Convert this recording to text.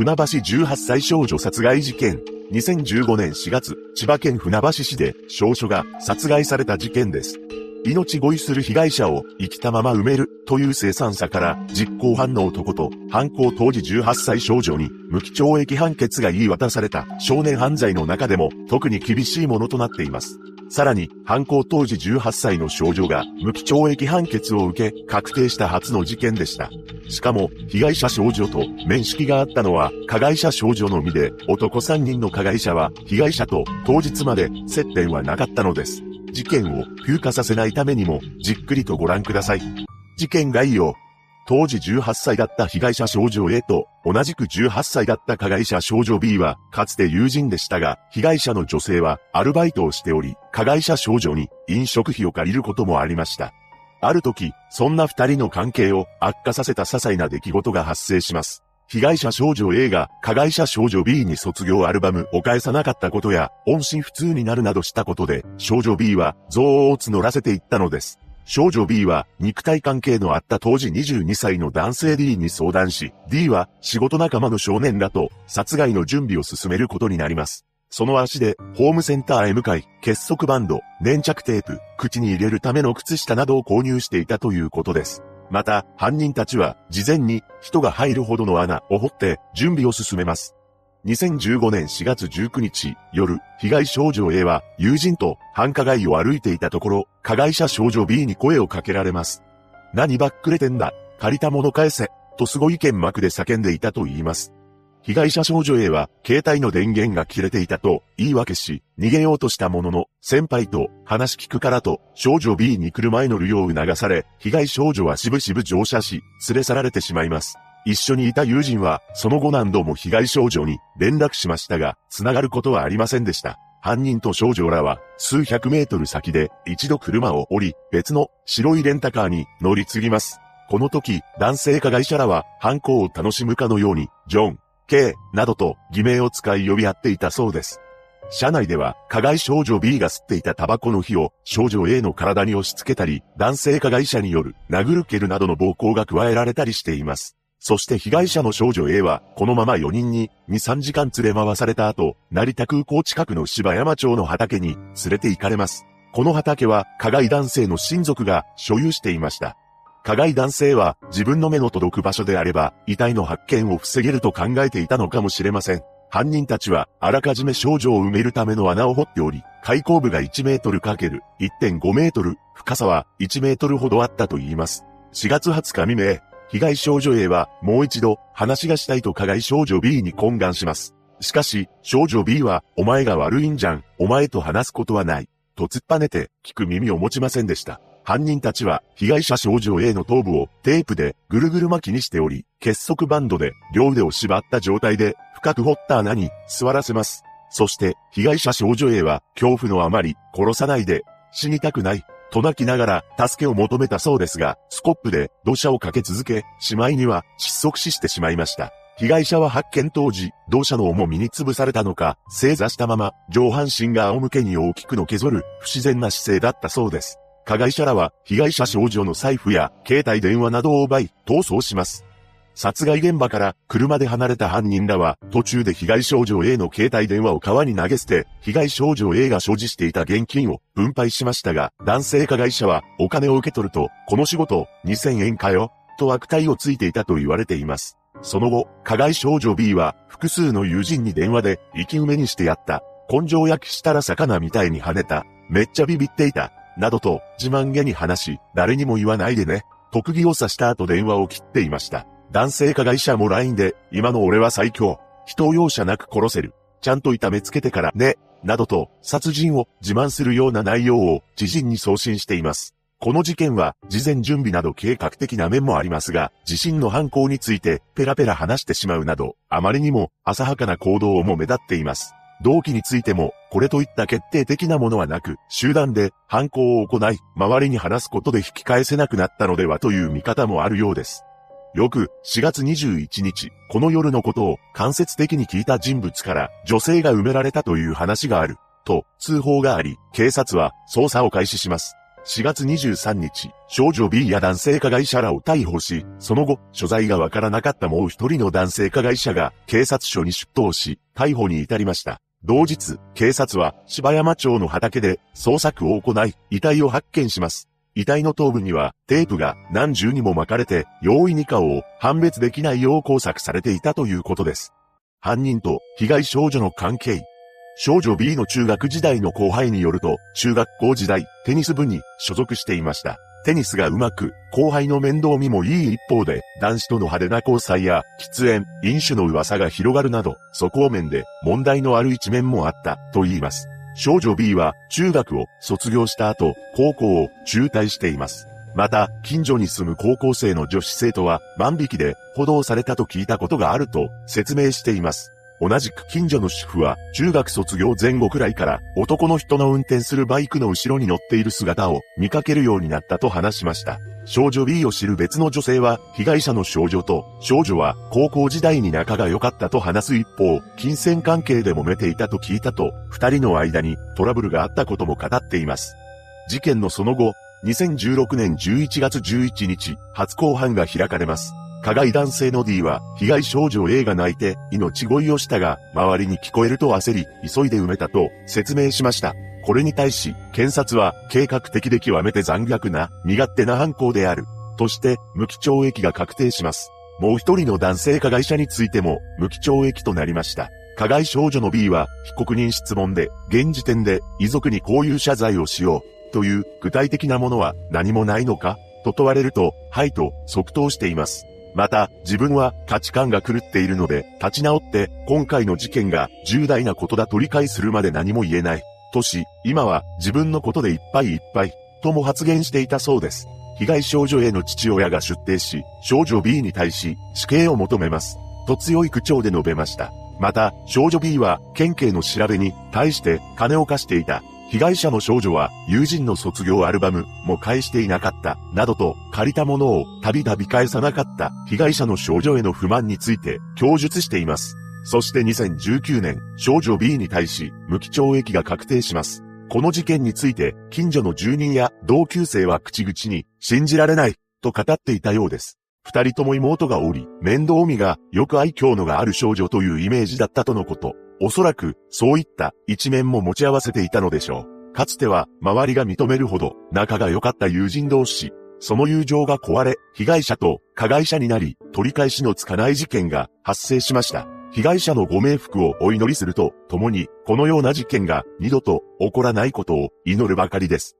船橋18歳少女殺害事件。2015年4月、千葉県船橋市で少女が殺害された事件です。命乞いする被害者を生きたまま埋めるという生産者から実行犯の男と犯行当時18歳少女に無期懲役判決が言い渡された少年犯罪の中でも特に厳しいものとなっています。さらに、犯行当時18歳の少女が無期懲役判決を受け、確定した初の事件でした。しかも、被害者少女と面識があったのは、加害者少女のみで、男3人の加害者は、被害者と当日まで接点はなかったのです。事件を風化させないためにも、じっくりとご覧ください。事件概要。当時18歳だった被害者少女 A と同じく18歳だった加害者少女 B はかつて友人でしたが、被害者の女性はアルバイトをしており、加害者少女に飲食費を借りることもありました。ある時、そんな二人の関係を悪化させた些細な出来事が発生します。被害者少女 A が加害者少女 B に卒業アルバムを返さなかったことや、音信不通になるなどしたことで、少女 B は憎悪を募らせていったのです。少女 B は肉体関係のあった当時22歳の男性 D に相談し、D は仕事仲間の少年らと殺害の準備を進めることになります。その足でホームセンターへ向かい、結束バンド、粘着テープ、口に入れるための靴下などを購入していたということです。また、犯人たちは事前に人が入るほどの穴を掘って準備を進めます。2015年4月19日夜、被害少女 A は友人と繁華街を歩いていたところ、加害者少女 B に声をかけられます。何ばっくれてんだ、借りたもの返せ、とすごい剣幕で叫んでいたと言います。被害者少女 A は携帯の電源が切れていたと言い訳し、逃げようとしたものの、先輩と話聞くからと少女 B に車へ乗るよう促され、被害少女はしぶしぶ乗車し、連れ去られてしまいます。一緒にいた友人は、その後何度も被害少女に連絡しましたが、繋がることはありませんでした。犯人と少女らは、数百メートル先で一度車を降り、別の白いレンタカーに乗り継ぎます。この時、男性加害者らは、犯行を楽しむかのように、ジョン、K、などと偽名を使い呼び合っていたそうです。車内では、加害少女 B が吸っていたタバコの火を少女 A の体に押し付けたり、男性加害者による殴る蹴るなどの暴行が加えられたりしています。そして被害者の少女 A は、このまま4人に2、3時間連れ回された後、成田空港近くの芝山町の畑に連れて行かれます。この畑は、加害男性の親族が所有していました。加害男性は自分の目の届く場所であれば、遺体の発見を防げると考えていたのかもしれません。犯人たちは、あらかじめ少女を埋めるための穴を掘っており、開口部が1メートルかける1.5メートル、深さは1メートルほどあったと言います。4月20日未明、被害少女 A はもう一度話がしたいと加害少女 B に懇願します。しかし、少女 B は、お前が悪いんじゃん、お前と話すことはない。と突っぱねて、聞く耳を持ちませんでした。犯人たちは、被害者少女 A の頭部をテープでぐるぐる巻きにしており、結束バンドで両腕を縛った状態で深く掘った穴に座らせます。そして、被害者少女 A は恐怖のあまり殺さないで死にたくないと泣きながら助けを求めたそうですが、スコップで土砂をかけ続け、しまいには窒息死してしまいました。被害者は発見当時、土砂の重みに潰されたのか、正座したまま、上半身が仰向けに大きくの削る、不自然な姿勢だったそうです。加害者らは、被害者少女の財布や、携帯電話などを奪い、逃走します。殺害現場から車で離れた犯人らは途中で被害少女 A の携帯電話を川に投げ捨て、被害少女 A が所持していた現金を分配しましたが、男性加害者はお金を受け取ると、この仕事2000円かよ、と悪態をついていたと言われています。その後、加害少女 B は複数の友人に電話で生き埋めにしてやった。根性焼きしたら魚みたいに跳ねた。めっちゃビビっていた。などと自慢げに話し、誰にも言わないでね。特技を刺した後電話を切っていました。男性加害者も LINE で、今の俺は最強。人を容赦なく殺せる。ちゃんと痛めつけてからね。などと、殺人を自慢するような内容を知人に送信しています。この事件は、事前準備など計画的な面もありますが、自身の犯行について、ペラペラ話してしまうなど、あまりにも浅はかな行動をも目立っています。動機についても、これといった決定的なものはなく、集団で犯行を行い、周りに話すことで引き返せなくなったのではという見方もあるようです。翌4月21日、この夜のことを間接的に聞いた人物から女性が埋められたという話がある、と通報があり、警察は捜査を開始します。4月23日、少女 B や男性加害者らを逮捕し、その後、所在がわからなかったもう一人の男性加害者が警察署に出頭し、逮捕に至りました。同日、警察は芝山町の畑で捜索を行い、遺体を発見します。遺体の頭部にはテープが何重にも巻かれて、容易に顔を判別できないよう工作されていたということです。犯人と被害少女の関係。少女 B の中学時代の後輩によると、中学校時代、テニス部に所属していました。テニスが上手く、後輩の面倒見もいい一方で、男子との派手な交際や、喫煙、飲酒の噂が広がるなど、そこ面で問題のある一面もあったと言います。少女 B は中学を卒業した後、高校を中退しています。また、近所に住む高校生の女子生徒は万引きで補導されたと聞いたことがあると説明しています。同じく近所の主婦は中学卒業前後くらいから男の人の運転するバイクの後ろに乗っている姿を見かけるようになったと話しました。少女 B を知る別の女性は被害者の少女と少女は高校時代に仲が良かったと話す一方、金銭関係で揉めていたと聞いたと二人の間にトラブルがあったことも語っています。事件のその後、2016年11月11日、初公判が開かれます。加害男性の D は、被害少女 A が泣いて、命乞いをしたが、周りに聞こえると焦り、急いで埋めたと説明しました。これに対し、検察は、計画的で極めて残虐な、身勝手な犯行である。として、無期懲役が確定します。もう一人の男性加害者についても、無期懲役となりました。加害少女の B は、被告人質問で、現時点で、遺族にこういう謝罪をしよう。という具体的なものは何もないのかと問われると、はいと即答しています。また、自分は価値観が狂っているので、立ち直って、今回の事件が重大なことだと理解するまで何も言えない。とし、今は自分のことでいっぱいいっぱい、とも発言していたそうです。被害少女 A の父親が出廷し、少女 B に対し、死刑を求めます。と強い口調で述べました。また、少女 B は、県警の調べに対して金を貸していた被害者の少女は友人の卒業アルバムも返していなかった、などと借りたものをたびたび返さなかった被害者の少女への不満について供述しています。そして2019年、少女 B に対し無期懲役が確定します。この事件について近所の住人や同級生は口々に信じられないと語っていたようです。二人とも妹がおり、面倒見がよく愛嬌のがある少女というイメージだったとのこと。おそらく、そういった一面も持ち合わせていたのでしょう。かつては、周りが認めるほど、仲が良かった友人同士。その友情が壊れ、被害者と加害者になり、取り返しのつかない事件が発生しました。被害者のご冥福をお祈りすると、共に、このような事件が二度と起こらないことを祈るばかりです。